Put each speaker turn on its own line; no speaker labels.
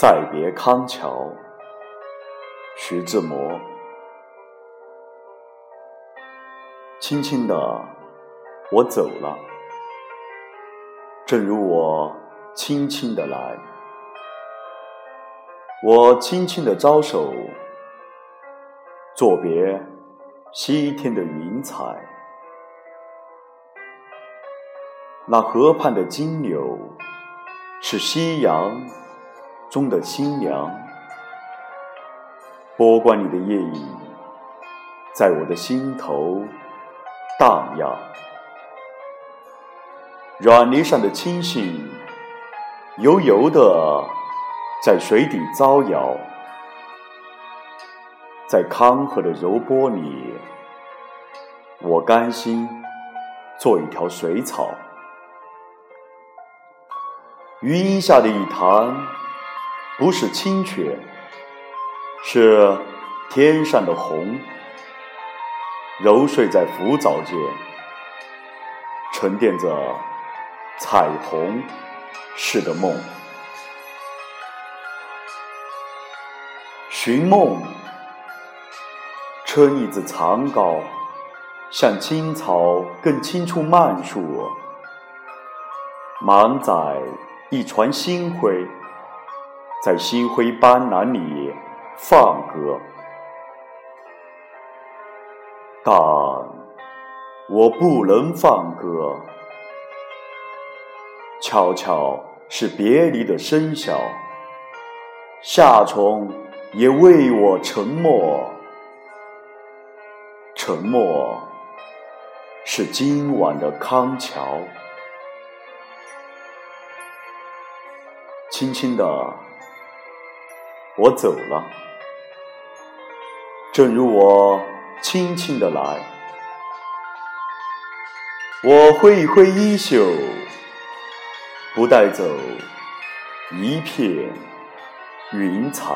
再别康桥，徐志摩。轻轻的，我走了，正如我轻轻的来。我轻轻的招手，作别西天的云彩。那河畔的金柳，是夕阳。中的新娘，波光里的夜影，在我的心头荡漾。软泥上的青荇，油油的在水底招摇。在康河的柔波里，我甘心做一条水草。余荫下的一潭。不是清泉，是天上的虹，揉睡在浮藻间，沉淀着彩虹似的梦。寻梦，撑一字长篙，向青草更青处漫溯，满载一船星辉。在星辉斑斓里放歌，但我不能放歌。悄悄是别离的笙箫，夏虫也为我沉默。沉默是今晚的康桥，轻轻的。我走了，正如我轻轻的来。我挥一挥衣袖，不带走一片云彩。